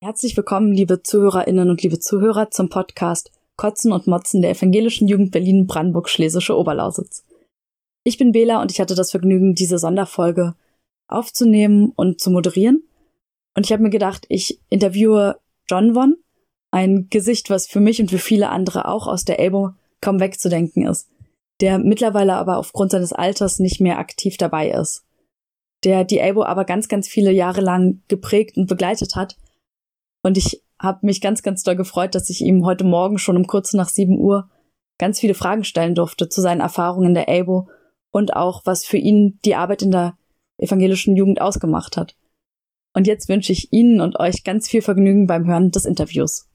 Herzlich willkommen, liebe Zuhörerinnen und liebe Zuhörer, zum Podcast Kotzen und Motzen der Evangelischen Jugend Berlin Brandenburg Schlesische Oberlausitz. Ich bin Bela und ich hatte das Vergnügen, diese Sonderfolge aufzunehmen und zu moderieren. Und ich habe mir gedacht, ich interviewe John Von, ein Gesicht, was für mich und für viele andere auch aus der Elbow kaum wegzudenken ist, der mittlerweile aber aufgrund seines Alters nicht mehr aktiv dabei ist, der die Elbow aber ganz, ganz viele Jahre lang geprägt und begleitet hat und ich habe mich ganz, ganz doll gefreut, dass ich ihm heute Morgen schon um kurz nach 7 Uhr ganz viele Fragen stellen durfte zu seinen Erfahrungen in der ABO und auch, was für ihn die Arbeit in der evangelischen Jugend ausgemacht hat. Und jetzt wünsche ich Ihnen und euch ganz viel Vergnügen beim Hören des Interviews.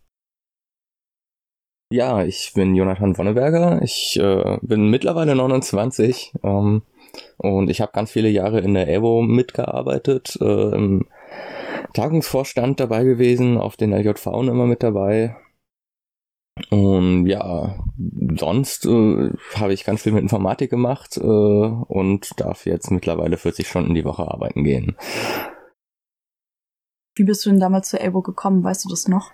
Ja, ich bin Jonathan Wonneberger. Ich äh, bin mittlerweile 29 ähm, und ich habe ganz viele Jahre in der EVO mitgearbeitet, äh, im Tagungsvorstand dabei gewesen, auf den LJV immer mit dabei. Und ja, sonst äh, habe ich ganz viel mit Informatik gemacht äh, und darf jetzt mittlerweile 40 Stunden die Woche arbeiten gehen. Wie bist du denn damals zur Elbo gekommen? Weißt du das noch?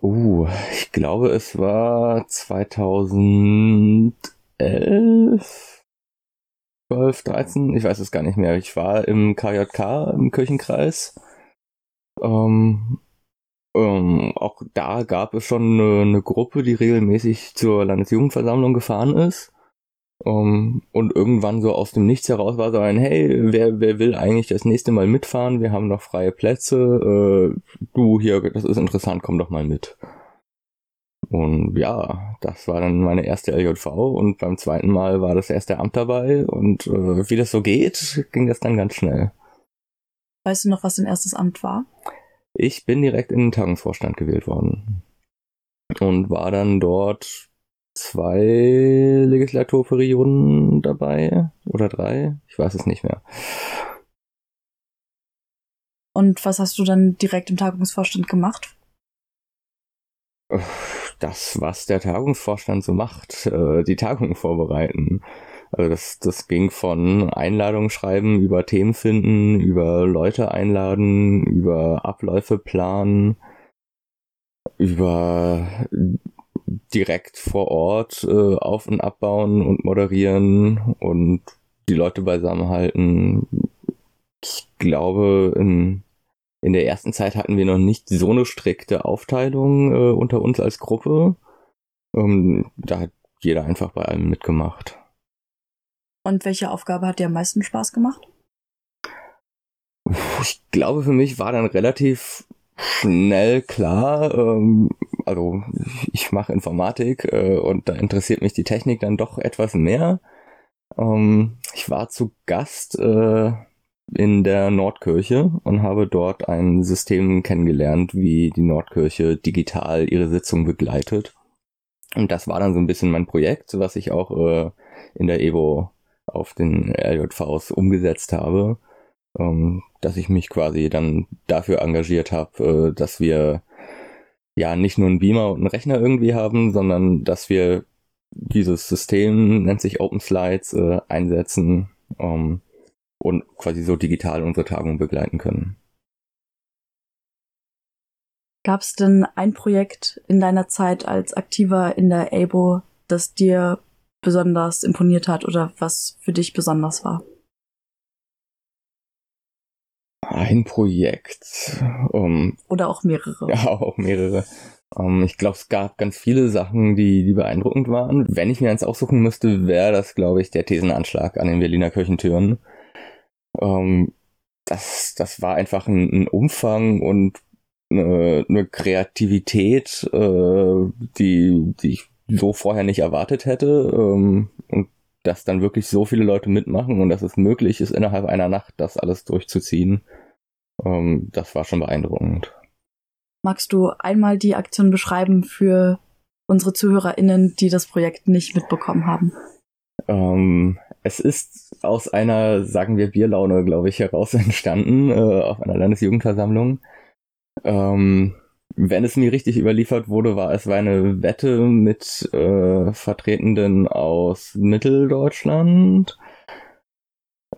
Uh, ich glaube, es war 2011, 12, 13, ich weiß es gar nicht mehr. Ich war im KJK im Kirchenkreis ähm, ähm, auch da gab es schon eine, eine, Gruppe, die regelmäßig zur Landesjugendversammlung gefahren ist. Ähm, und irgendwann so aus dem Nichts heraus war so ein, hey, wer, wer will eigentlich das nächste Mal mitfahren? Wir haben noch freie Plätze. Äh, du hier, das ist interessant, komm doch mal mit. Und ja, das war dann meine erste LJV und beim zweiten Mal war das erste Amt dabei und äh, wie das so geht, ging das dann ganz schnell. Weißt du noch, was dein erstes Amt war? Ich bin direkt in den Tagungsvorstand gewählt worden. Und war dann dort zwei Legislaturperioden dabei. Oder drei. Ich weiß es nicht mehr. Und was hast du dann direkt im Tagungsvorstand gemacht? Das, was der Tagungsvorstand so macht, äh, die Tagung vorbereiten. Also das, das ging von Einladungen schreiben, über Themen finden, über Leute einladen, über Abläufe planen, über direkt vor Ort äh, auf- und abbauen und moderieren und die Leute beisammenhalten. Ich glaube, in, in der ersten Zeit hatten wir noch nicht so eine strikte Aufteilung äh, unter uns als Gruppe. Ähm, da hat jeder einfach bei allem mitgemacht. Und welche Aufgabe hat dir am meisten Spaß gemacht? Ich glaube, für mich war dann relativ schnell klar, ähm, also ich mache Informatik äh, und da interessiert mich die Technik dann doch etwas mehr. Ähm, ich war zu Gast äh, in der Nordkirche und habe dort ein System kennengelernt, wie die Nordkirche digital ihre Sitzung begleitet. Und das war dann so ein bisschen mein Projekt, was ich auch äh, in der Evo auf den LJVs umgesetzt habe, ähm, dass ich mich quasi dann dafür engagiert habe, äh, dass wir ja nicht nur einen Beamer und einen Rechner irgendwie haben, sondern dass wir dieses System, nennt sich Open Slides, äh, einsetzen ähm, und quasi so digital unsere Tagung begleiten können. Gab es denn ein Projekt in deiner Zeit als Aktiver in der ABO, das dir besonders imponiert hat oder was für dich besonders war? Ein Projekt. Um, oder auch mehrere. Ja, auch mehrere. Um, ich glaube, es gab ganz viele Sachen, die, die beeindruckend waren. Wenn ich mir eins aussuchen müsste, wäre das, glaube ich, der Thesenanschlag an den Berliner Kirchentüren. Um, das, das war einfach ein, ein Umfang und eine, eine Kreativität, äh, die, die ich so vorher nicht erwartet hätte. Ähm, und dass dann wirklich so viele Leute mitmachen und dass es möglich ist, innerhalb einer Nacht das alles durchzuziehen. Ähm, das war schon beeindruckend. Magst du einmal die Aktion beschreiben für unsere ZuhörerInnen, die das Projekt nicht mitbekommen haben? Ähm, es ist aus einer, sagen wir, Bierlaune, glaube ich, heraus entstanden, äh, auf einer Landesjugendversammlung. Ähm, wenn es mir richtig überliefert wurde, war es war eine Wette mit äh, Vertretenden aus Mitteldeutschland.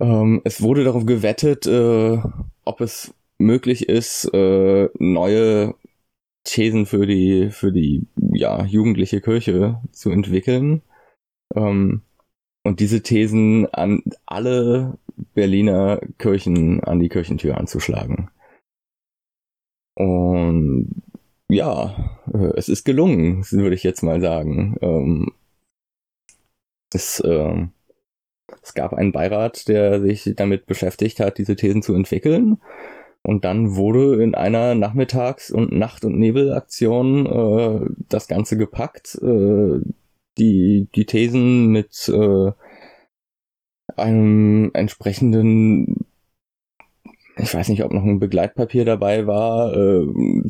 Ähm, es wurde darauf gewettet, äh, ob es möglich ist, äh, neue Thesen für die, für die ja, jugendliche Kirche zu entwickeln. Ähm, und diese Thesen an alle Berliner Kirchen an die Kirchentür anzuschlagen. Und ja, äh, es ist gelungen, würde ich jetzt mal sagen. Ähm, es, äh, es gab einen Beirat, der sich damit beschäftigt hat, diese Thesen zu entwickeln. Und dann wurde in einer Nachmittags- und Nacht- und Nebelaktion äh, das Ganze gepackt. Äh, die, die Thesen mit äh, einem entsprechenden ich weiß nicht, ob noch ein Begleitpapier dabei war. Äh,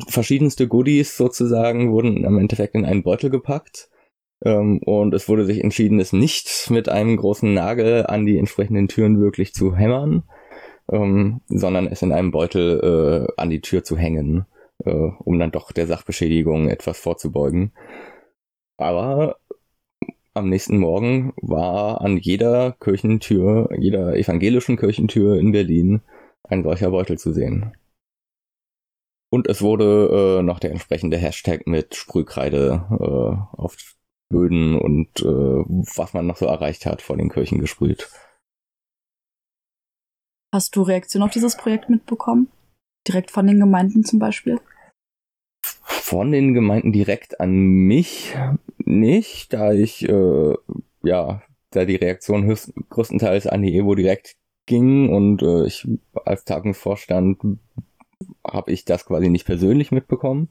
verschiedenste Goodies sozusagen wurden im Endeffekt in einen Beutel gepackt. Ähm, und es wurde sich entschieden, es nicht mit einem großen Nagel an die entsprechenden Türen wirklich zu hämmern, ähm, sondern es in einem Beutel äh, an die Tür zu hängen, äh, um dann doch der Sachbeschädigung etwas vorzubeugen. Aber am nächsten Morgen war an jeder Kirchentür, jeder evangelischen Kirchentür in Berlin ein solcher Beutel zu sehen. Und es wurde äh, noch der entsprechende Hashtag mit Sprühkreide äh, auf Böden und äh, was man noch so erreicht hat vor den Kirchen gesprüht. Hast du Reaktion auf dieses Projekt mitbekommen? Direkt von den Gemeinden zum Beispiel? Von den Gemeinden direkt an mich nicht, da ich äh, ja, da die Reaktion größtenteils an die Evo direkt ging und äh, ich als Tagungsvorstand habe ich das quasi nicht persönlich mitbekommen.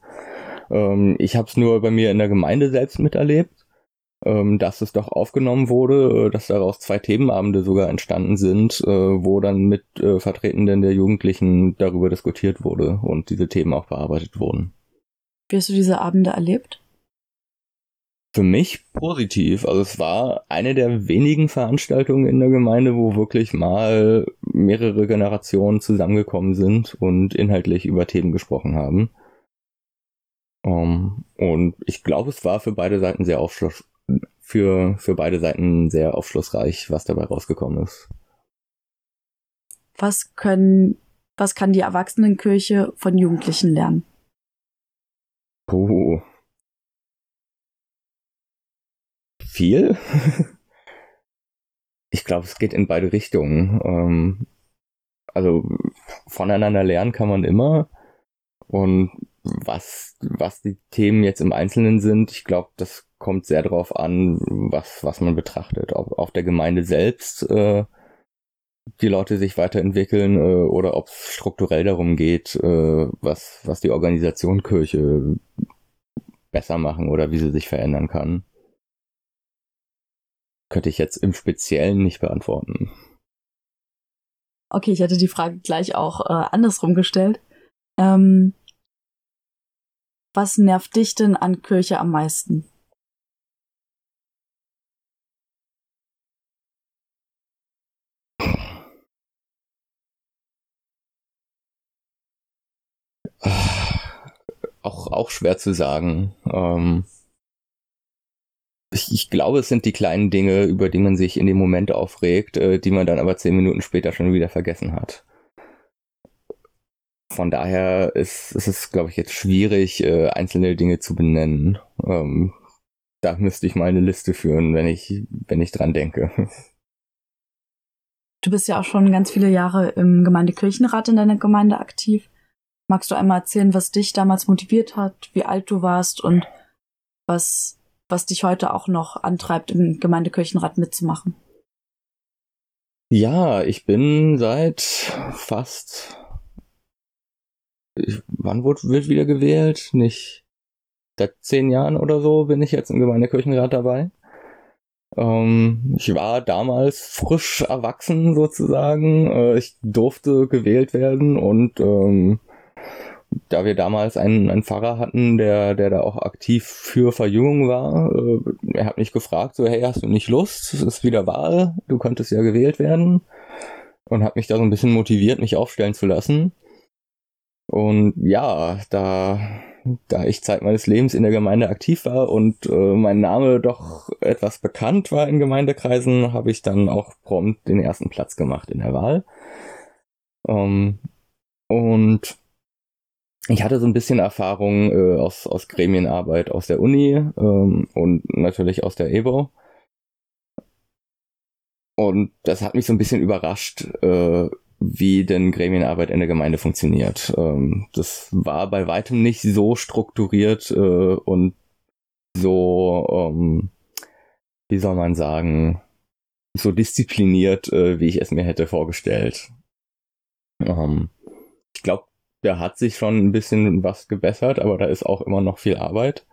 Ähm, ich habe es nur bei mir in der Gemeinde selbst miterlebt, ähm, dass es doch aufgenommen wurde, äh, dass daraus zwei Themenabende sogar entstanden sind, äh, wo dann mit äh, Vertretenden der Jugendlichen darüber diskutiert wurde und diese Themen auch bearbeitet wurden. Wie hast du diese Abende erlebt? Für mich positiv. Also es war eine der wenigen Veranstaltungen in der Gemeinde, wo wirklich mal mehrere Generationen zusammengekommen sind und inhaltlich über Themen gesprochen haben. Um, ähm, und ich glaube, es war für beide Seiten sehr aufschluss für, für beide Seiten sehr aufschlussreich, was dabei rausgekommen ist. Was können, was kann die Erwachsenenkirche von Jugendlichen lernen? Oh, viel. ich glaube, es geht in beide Richtungen. Ähm, also voneinander lernen kann man immer. Und was, was die Themen jetzt im Einzelnen sind, ich glaube, das kommt sehr darauf an, was, was man betrachtet. Ob auf der Gemeinde selbst äh, die Leute sich weiterentwickeln äh, oder ob es strukturell darum geht, äh, was, was die Organisation Kirche besser machen oder wie sie sich verändern kann könnte ich jetzt im Speziellen nicht beantworten. Okay, ich hätte die Frage gleich auch äh, andersrum gestellt. Ähm, was nervt dich denn an Kirche am meisten? Auch, auch schwer zu sagen. Ähm, ich, ich glaube, es sind die kleinen Dinge, über die man sich in dem Moment aufregt, äh, die man dann aber zehn Minuten später schon wieder vergessen hat. Von daher ist, ist es, glaube ich, jetzt schwierig, äh, einzelne Dinge zu benennen. Ähm, da müsste ich mal eine Liste führen, wenn ich, wenn ich dran denke. Du bist ja auch schon ganz viele Jahre im Gemeindekirchenrat in deiner Gemeinde aktiv. Magst du einmal erzählen, was dich damals motiviert hat, wie alt du warst und was was dich heute auch noch antreibt, im Gemeindekirchenrat mitzumachen? Ja, ich bin seit fast. Ich, wann wurde, wird wieder gewählt? Nicht seit zehn Jahren oder so bin ich jetzt im Gemeindekirchenrat dabei. Ähm, ich war damals frisch erwachsen sozusagen. Äh, ich durfte gewählt werden und ähm, da wir damals einen, einen Pfarrer hatten, der, der da auch aktiv für Verjüngung war, äh, er hat mich gefragt, so, hey, hast du nicht Lust? Es ist wieder Wahl, du könntest ja gewählt werden. Und hat mich da so ein bisschen motiviert, mich aufstellen zu lassen. Und ja, da, da ich Zeit meines Lebens in der Gemeinde aktiv war und äh, mein Name doch etwas bekannt war in Gemeindekreisen, habe ich dann auch prompt den ersten Platz gemacht in der Wahl. Ähm, Und ich hatte so ein bisschen Erfahrung äh, aus, aus Gremienarbeit aus der Uni ähm, und natürlich aus der EBO. Und das hat mich so ein bisschen überrascht, äh, wie denn Gremienarbeit in der Gemeinde funktioniert. Ähm, das war bei weitem nicht so strukturiert äh, und so, ähm, wie soll man sagen, so diszipliniert, äh, wie ich es mir hätte vorgestellt. Ähm, ich glaube, da hat sich schon ein bisschen was gebessert, aber da ist auch immer noch viel Arbeit.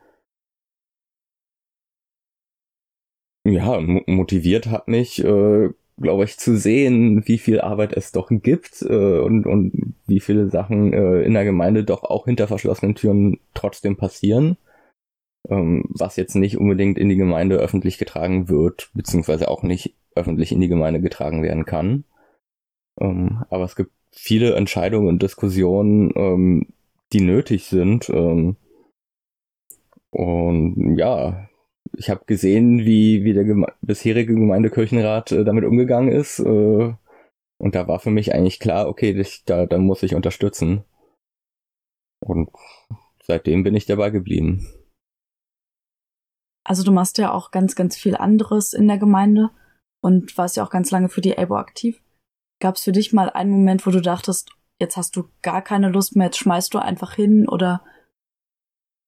Ja, motiviert hat mich, äh, glaube ich, zu sehen, wie viel Arbeit es doch gibt äh, und, und wie viele Sachen äh, in der Gemeinde doch auch hinter verschlossenen Türen trotzdem passieren, ähm, was jetzt nicht unbedingt in die Gemeinde öffentlich getragen wird, beziehungsweise auch nicht öffentlich in die Gemeinde getragen werden kann. Ähm, aber es gibt viele Entscheidungen und Diskussionen, ähm, die nötig sind. Ähm, und ja, ich habe gesehen, wie, wie der Geme bisherige Gemeindekirchenrat äh, damit umgegangen ist. Äh, und da war für mich eigentlich klar, okay, das, da, da muss ich unterstützen. Und seitdem bin ich dabei geblieben. Also du machst ja auch ganz, ganz viel anderes in der Gemeinde und warst ja auch ganz lange für die ABO aktiv. Gab es für dich mal einen Moment, wo du dachtest, jetzt hast du gar keine Lust mehr, jetzt schmeißt du einfach hin? Oder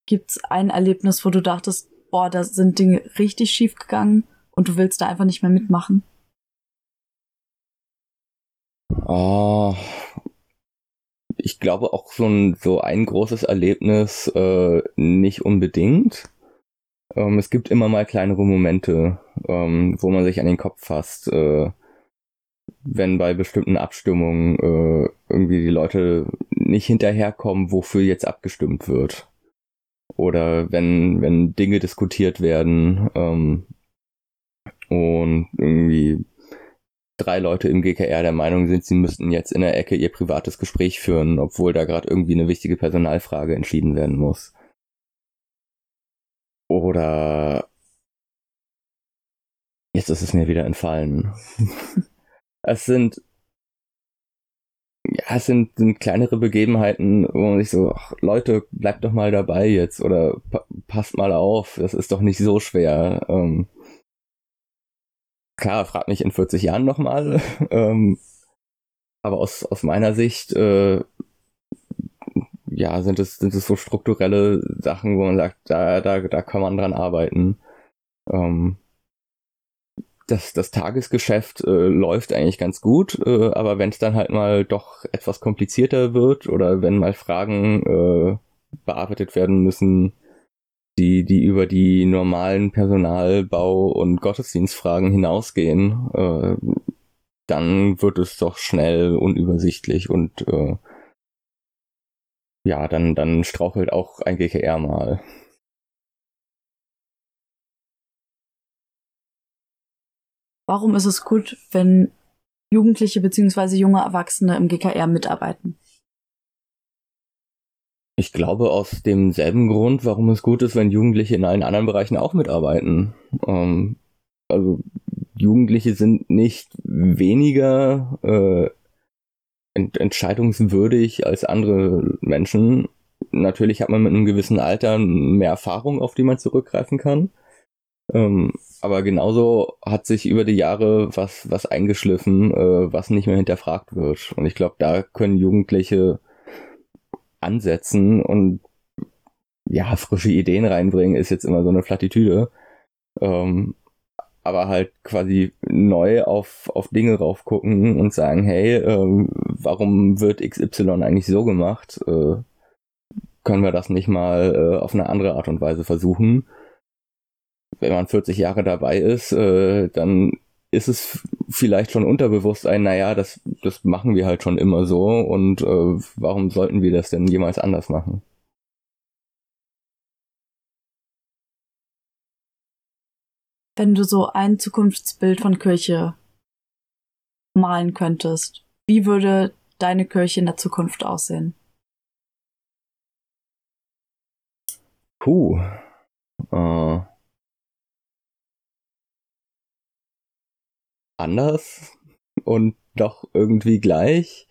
gibt es ein Erlebnis, wo du dachtest, boah, da sind Dinge richtig schief gegangen und du willst da einfach nicht mehr mitmachen? Oh, ich glaube auch so ein, so ein großes Erlebnis äh, nicht unbedingt. Ähm, es gibt immer mal kleinere Momente, ähm, wo man sich an den Kopf fasst. Äh, wenn bei bestimmten Abstimmungen äh, irgendwie die Leute nicht hinterherkommen, wofür jetzt abgestimmt wird. Oder wenn, wenn Dinge diskutiert werden ähm, und irgendwie drei Leute im GKR der Meinung sind, sie müssten jetzt in der Ecke ihr privates Gespräch führen, obwohl da gerade irgendwie eine wichtige Personalfrage entschieden werden muss. Oder jetzt ist es mir wieder entfallen. Es sind ja, es sind, sind kleinere Begebenheiten, wo man sich so, ach, Leute, bleibt doch mal dabei jetzt oder pa passt mal auf, das ist doch nicht so schwer. Ähm, klar, frag mich in 40 Jahren nochmal, ähm, aber aus, aus meiner Sicht, äh, ja, sind es, sind es so strukturelle Sachen, wo man sagt, da, da, da kann man dran arbeiten. Ähm, das, das Tagesgeschäft äh, läuft eigentlich ganz gut, äh, aber wenn es dann halt mal doch etwas komplizierter wird oder wenn mal Fragen äh, bearbeitet werden müssen, die, die über die normalen Personalbau- und Gottesdienstfragen hinausgehen, äh, dann wird es doch schnell unübersichtlich und äh, ja, dann, dann strauchelt auch ein GKR mal. Warum ist es gut, wenn Jugendliche bzw. junge Erwachsene im GKR mitarbeiten? Ich glaube aus demselben Grund, warum es gut ist, wenn Jugendliche in allen anderen Bereichen auch mitarbeiten. Ähm, also Jugendliche sind nicht weniger äh, ent entscheidungswürdig als andere Menschen. Natürlich hat man mit einem gewissen Alter mehr Erfahrung, auf die man zurückgreifen kann. Ähm, aber genauso hat sich über die Jahre was, was eingeschliffen, äh, was nicht mehr hinterfragt wird. Und ich glaube, da können Jugendliche ansetzen und ja, frische Ideen reinbringen, ist jetzt immer so eine Plattitüde. Ähm, aber halt quasi neu auf, auf Dinge raufgucken und sagen, hey, ähm, warum wird XY eigentlich so gemacht? Äh, können wir das nicht mal äh, auf eine andere Art und Weise versuchen? Wenn man 40 Jahre dabei ist, äh, dann ist es vielleicht schon unterbewusst ein, naja, das, das machen wir halt schon immer so und äh, warum sollten wir das denn jemals anders machen? Wenn du so ein Zukunftsbild von Kirche malen könntest, wie würde deine Kirche in der Zukunft aussehen? Puh. Äh anders und doch irgendwie gleich.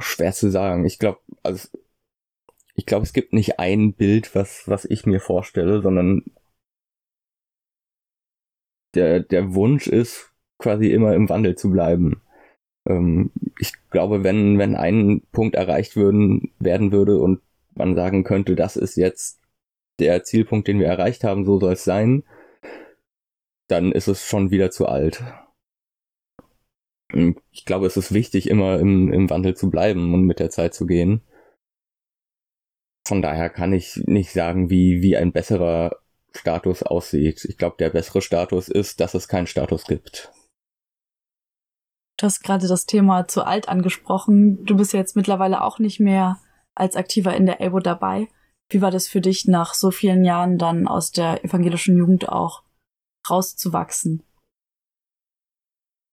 schwer zu sagen. Ich glaube, also ich glaube, es gibt nicht ein Bild, was was ich mir vorstelle, sondern der der Wunsch ist quasi immer im Wandel zu bleiben. Ähm, ich glaube, wenn wenn ein Punkt erreicht würden werden würde und man sagen könnte, das ist jetzt der Zielpunkt, den wir erreicht haben, so soll es sein, dann ist es schon wieder zu alt. Ich glaube, es ist wichtig, immer im, im Wandel zu bleiben und mit der Zeit zu gehen. Von daher kann ich nicht sagen, wie, wie ein besserer Status aussieht. Ich glaube, der bessere Status ist, dass es keinen Status gibt. Du hast gerade das Thema zu alt angesprochen. Du bist ja jetzt mittlerweile auch nicht mehr als Aktiver in der ELBO dabei. Wie war das für dich, nach so vielen Jahren dann aus der evangelischen Jugend auch rauszuwachsen?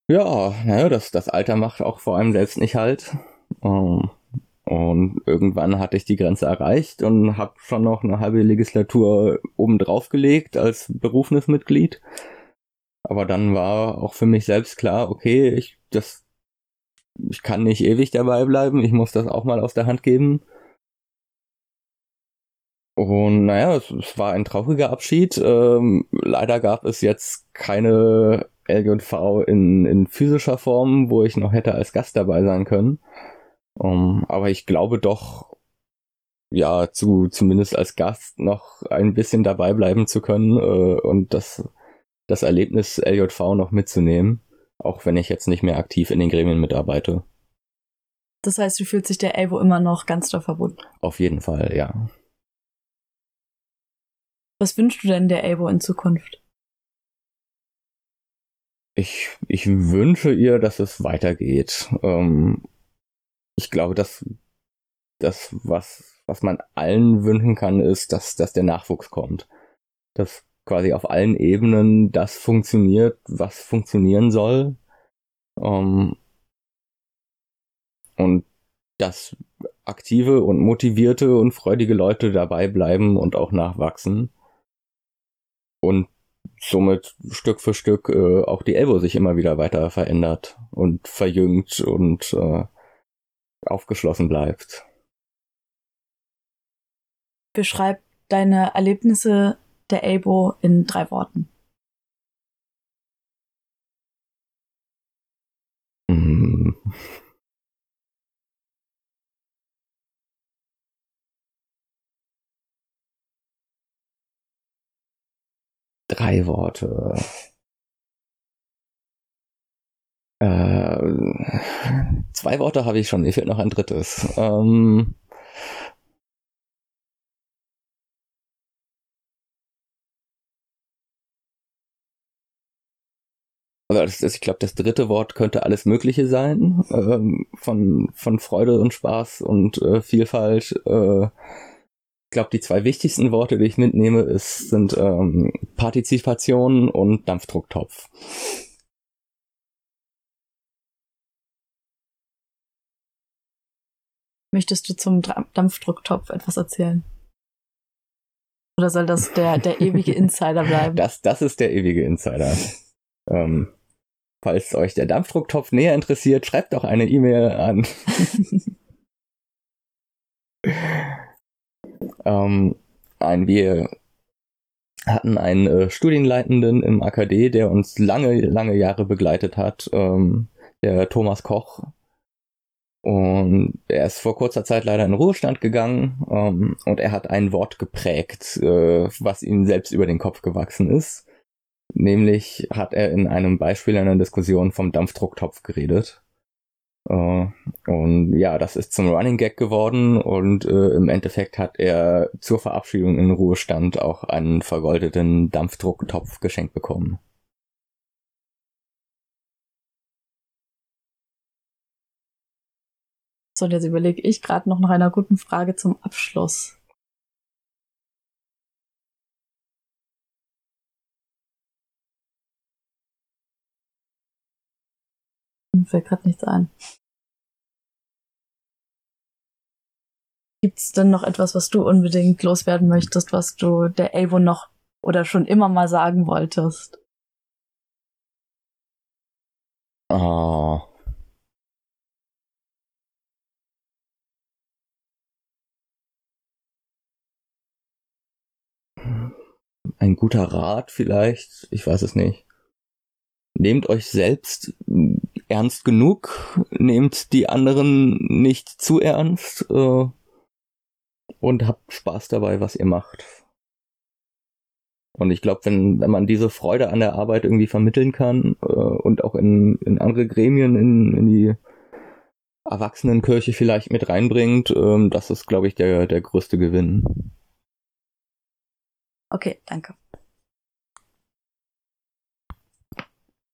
Ja, naja, das, das Alter macht auch vor allem selbst nicht halt. Um, und irgendwann hatte ich die Grenze erreicht und habe schon noch eine halbe Legislatur obendrauf gelegt als berufenes Mitglied. Aber dann war auch für mich selbst klar, okay, ich, das, ich kann nicht ewig dabei bleiben, ich muss das auch mal aus der Hand geben. Und naja, es, es war ein trauriger Abschied. Ähm, leider gab es jetzt keine LJV in, in physischer Form, wo ich noch hätte als Gast dabei sein können. Um, aber ich glaube doch, ja, zu, zumindest als Gast noch ein bisschen dabei bleiben zu können äh, und das, das Erlebnis LJV noch mitzunehmen, auch wenn ich jetzt nicht mehr aktiv in den Gremien mitarbeite. Das heißt, du fühlst dich der Elvo immer noch ganz doll verbunden? Auf jeden Fall, ja. Was wünschst du denn der Elbo in Zukunft? Ich, ich wünsche ihr, dass es weitergeht. Ähm, ich glaube, dass das, was, was man allen wünschen kann, ist, dass, dass der Nachwuchs kommt. Dass quasi auf allen Ebenen das funktioniert, was funktionieren soll. Ähm, und dass aktive und motivierte und freudige Leute dabei bleiben und auch nachwachsen und somit Stück für Stück äh, auch die Elbow sich immer wieder weiter verändert und verjüngt und äh, aufgeschlossen bleibt. Beschreib deine Erlebnisse der Elbow in drei Worten. Drei Worte. Äh, zwei Worte habe ich schon, mir fehlt noch ein drittes. Ähm, also ich glaube, das dritte Wort könnte alles Mögliche sein, ähm, von, von Freude und Spaß und äh, Vielfalt. Äh, ich glaube, die zwei wichtigsten Worte, die ich mitnehme, ist, sind ähm, Partizipation und Dampfdrucktopf. Möchtest du zum Dampfdrucktopf etwas erzählen? Oder soll das der, der ewige Insider bleiben? Das, das ist der ewige Insider. ähm, falls euch der Dampfdrucktopf näher interessiert, schreibt doch eine E-Mail an. Ähm, ein, wir hatten einen äh, Studienleitenden im AKD, der uns lange, lange Jahre begleitet hat, ähm, der Thomas Koch. Und er ist vor kurzer Zeit leider in Ruhestand gegangen ähm, und er hat ein Wort geprägt, äh, was ihm selbst über den Kopf gewachsen ist. Nämlich hat er in einem Beispiel einer Diskussion vom Dampfdrucktopf geredet. Uh, und ja, das ist zum Running Gag geworden und äh, im Endeffekt hat er zur Verabschiedung in Ruhestand auch einen vergoldeten Dampfdrucktopf geschenkt bekommen. So, jetzt überlege ich gerade noch nach einer guten Frage zum Abschluss. Mir fällt gerade nichts ein. Gibt es denn noch etwas, was du unbedingt loswerden möchtest, was du der Elvo noch oder schon immer mal sagen wolltest? Oh. Ein guter Rat vielleicht, ich weiß es nicht. Nehmt euch selbst ernst genug, nehmt die anderen nicht zu ernst. Äh und habt Spaß dabei, was ihr macht. Und ich glaube, wenn, wenn man diese Freude an der Arbeit irgendwie vermitteln kann äh, und auch in, in andere Gremien, in, in die Erwachsenenkirche vielleicht mit reinbringt, ähm, das ist, glaube ich, der, der größte Gewinn. Okay, danke.